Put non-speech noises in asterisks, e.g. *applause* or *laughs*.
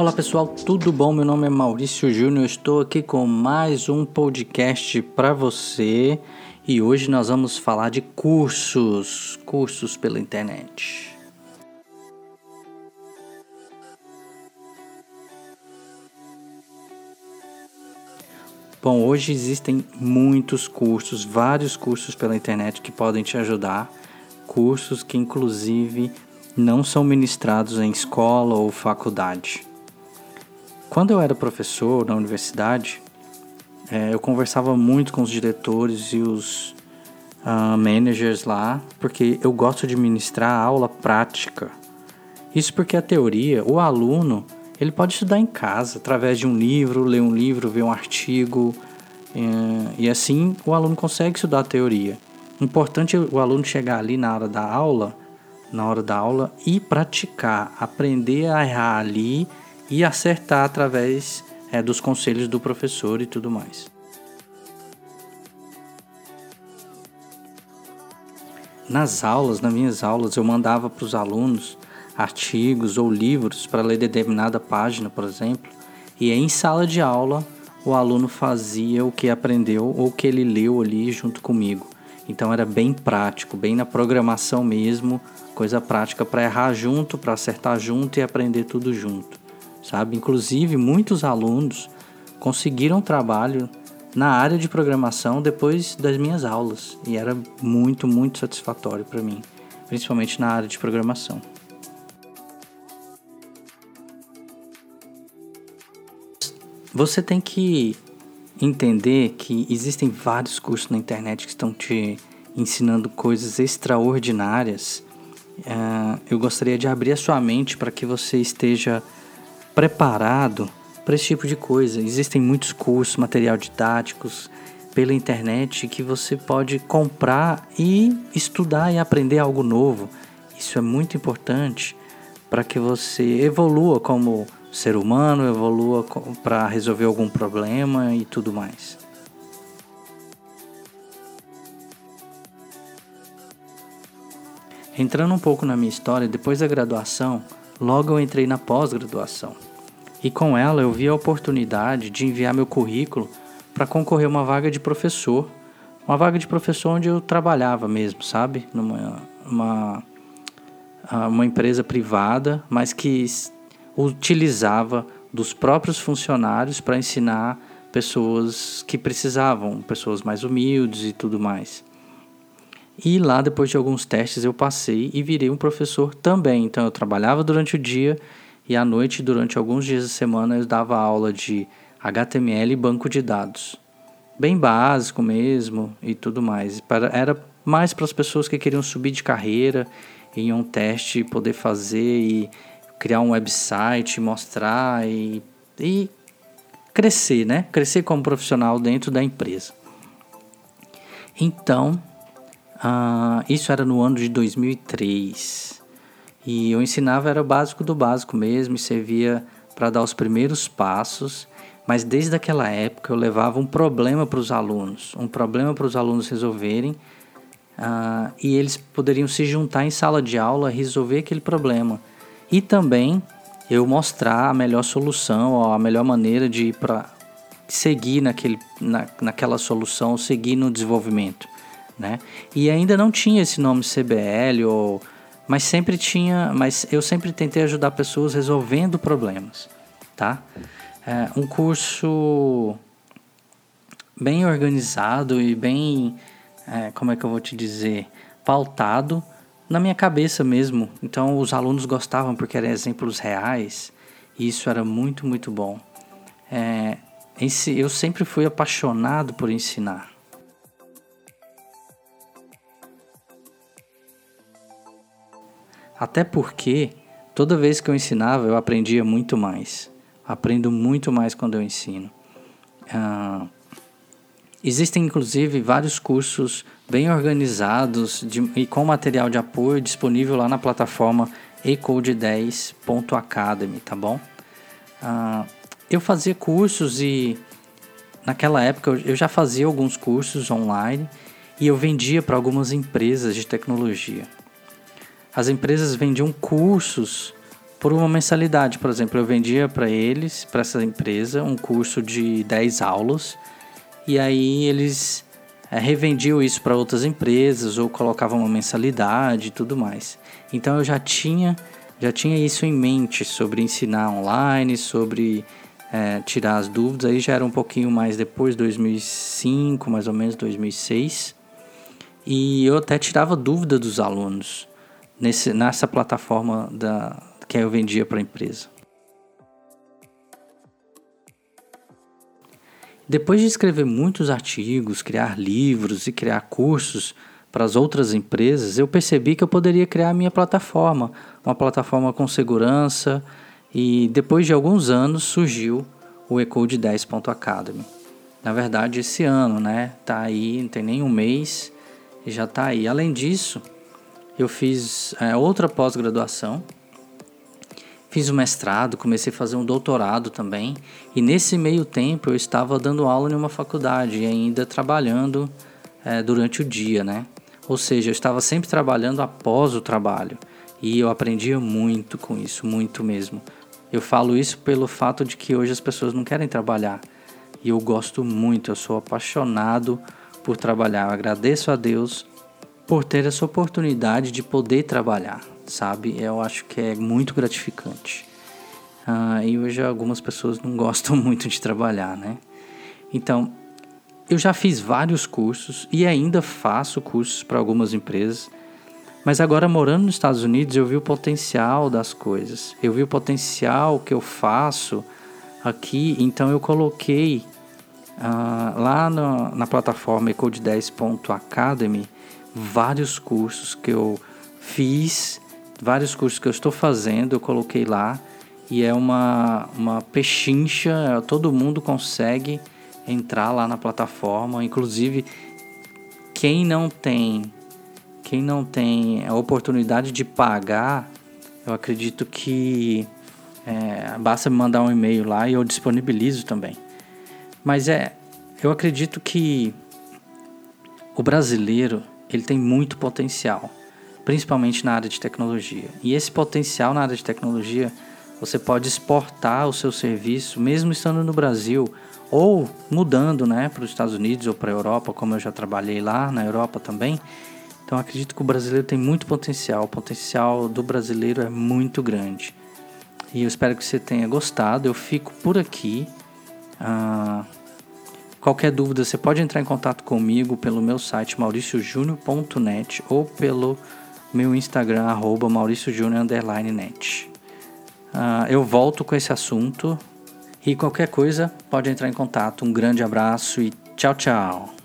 Olá pessoal, tudo bom? Meu nome é Maurício Júnior, estou aqui com mais um podcast para você e hoje nós vamos falar de cursos, cursos pela internet. Bom, hoje existem muitos cursos, vários cursos pela internet que podem te ajudar, cursos que inclusive não são ministrados em escola ou faculdade. Quando eu era professor na universidade, é, eu conversava muito com os diretores e os uh, managers lá, porque eu gosto de ministrar aula prática. Isso porque a teoria, o aluno, ele pode estudar em casa, através de um livro, ler um livro, ver um artigo, é, e assim o aluno consegue estudar a teoria. Importante o aluno chegar ali na hora da aula, na hora da aula e praticar, aprender a errar ali e acertar através é, dos conselhos do professor e tudo mais. Nas aulas, nas minhas aulas, eu mandava para os alunos artigos ou livros para ler determinada página, por exemplo, e em sala de aula o aluno fazia o que aprendeu ou o que ele leu ali junto comigo. Então era bem prático, bem na programação mesmo, coisa prática para errar junto, para acertar junto e aprender tudo junto sabe? Inclusive, muitos alunos conseguiram trabalho na área de programação depois das minhas aulas e era muito, muito satisfatório para mim, principalmente na área de programação. Você tem que entender que existem vários cursos na internet que estão te ensinando coisas extraordinárias. Uh, eu gostaria de abrir a sua mente para que você esteja preparado para esse tipo de coisa. Existem muitos cursos, material didáticos pela internet que você pode comprar e estudar e aprender algo novo. Isso é muito importante para que você evolua como ser humano, evolua para resolver algum problema e tudo mais. Entrando um pouco na minha história, depois da graduação, Logo eu entrei na pós-graduação. E com ela eu vi a oportunidade de enviar meu currículo para concorrer a uma vaga de professor. Uma vaga de professor onde eu trabalhava mesmo, sabe? Numa uma, uma empresa privada, mas que utilizava dos próprios funcionários para ensinar pessoas que precisavam, pessoas mais humildes e tudo mais. E lá, depois de alguns testes, eu passei e virei um professor também. Então, eu trabalhava durante o dia e à noite, durante alguns dias da semana, eu dava aula de HTML e banco de dados. Bem básico mesmo e tudo mais. Era mais para as pessoas que queriam subir de carreira em um teste, poder fazer e criar um website, mostrar e, e crescer, né? Crescer como profissional dentro da empresa. Então, ah, isso era no ano de 2003. E eu ensinava era o básico do básico mesmo e servia para dar os primeiros passos. Mas desde aquela época eu levava um problema para os alunos, um problema para os alunos resolverem uh, e eles poderiam se juntar em sala de aula resolver aquele problema. E também eu mostrar a melhor solução, a melhor maneira de ir para seguir naquele, na, naquela solução, seguir no desenvolvimento né? E ainda não tinha esse nome CBL ou mas sempre tinha, mas eu sempre tentei ajudar pessoas resolvendo problemas, tá? É um curso bem organizado e bem, é, como é que eu vou te dizer, pautado na minha cabeça mesmo. Então os alunos gostavam porque eram exemplos reais e isso era muito muito bom. É, eu sempre fui apaixonado por ensinar. Até porque toda vez que eu ensinava eu aprendia muito mais. Aprendo muito mais quando eu ensino. Uh, existem inclusive vários cursos bem organizados de, e com material de apoio disponível lá na plataforma ecode10.academy, tá bom? Uh, eu fazia cursos e naquela época eu já fazia alguns cursos online e eu vendia para algumas empresas de tecnologia as empresas vendiam cursos por uma mensalidade. Por exemplo, eu vendia para eles, para essa empresa, um curso de 10 aulas e aí eles é, revendiam isso para outras empresas ou colocavam uma mensalidade e tudo mais. Então eu já tinha, já tinha isso em mente sobre ensinar online, sobre é, tirar as dúvidas. Aí já era um pouquinho mais depois, 2005, mais ou menos 2006. E eu até tirava dúvida dos alunos nesse, nessa plataforma da, que eu vendia para a empresa. Depois de escrever muitos artigos, criar livros e criar cursos para as outras empresas, eu percebi que eu poderia criar a minha plataforma, uma plataforma com segurança, e depois de alguns anos surgiu o Ecode 10.academy. Na verdade, esse ano, né? Tá aí, não tem nem um mês e já tá aí. Além disso, eu fiz é, outra pós-graduação Fiz um mestrado, comecei a fazer um doutorado também, e nesse meio tempo eu estava dando aula em uma faculdade e ainda trabalhando é, durante o dia, né? Ou seja, eu estava sempre trabalhando após o trabalho e eu aprendia muito com isso, muito mesmo. Eu falo isso pelo fato de que hoje as pessoas não querem trabalhar e eu gosto muito, eu sou apaixonado por trabalhar. Eu agradeço a Deus por ter essa oportunidade de poder trabalhar sabe? Eu acho que é muito gratificante. Ah, e hoje algumas pessoas não *laughs* gostam muito de trabalhar, né? Então, eu já fiz vários cursos e ainda faço cursos para algumas empresas, mas agora morando nos Estados Unidos eu vi o potencial das coisas, eu vi o potencial que eu faço aqui, então eu coloquei ah, lá no, na plataforma ecode10.academy vários cursos que eu fiz vários cursos que eu estou fazendo, eu coloquei lá e é uma, uma pechincha, todo mundo consegue entrar lá na plataforma, inclusive quem não tem quem não tem a oportunidade de pagar, eu acredito que é, basta me mandar um e-mail lá e eu disponibilizo também. Mas é, eu acredito que o brasileiro ele tem muito potencial principalmente na área de tecnologia. E esse potencial na área de tecnologia, você pode exportar o seu serviço, mesmo estando no Brasil, ou mudando né, para os Estados Unidos ou para a Europa, como eu já trabalhei lá na Europa também. Então acredito que o brasileiro tem muito potencial, o potencial do brasileiro é muito grande. E eu espero que você tenha gostado. Eu fico por aqui. Ah, qualquer dúvida, você pode entrar em contato comigo pelo meu site mauriciojúnior.net ou pelo meu Instagram, arroba mauriciojúnior_net. Uh, eu volto com esse assunto e qualquer coisa pode entrar em contato. Um grande abraço e tchau, tchau.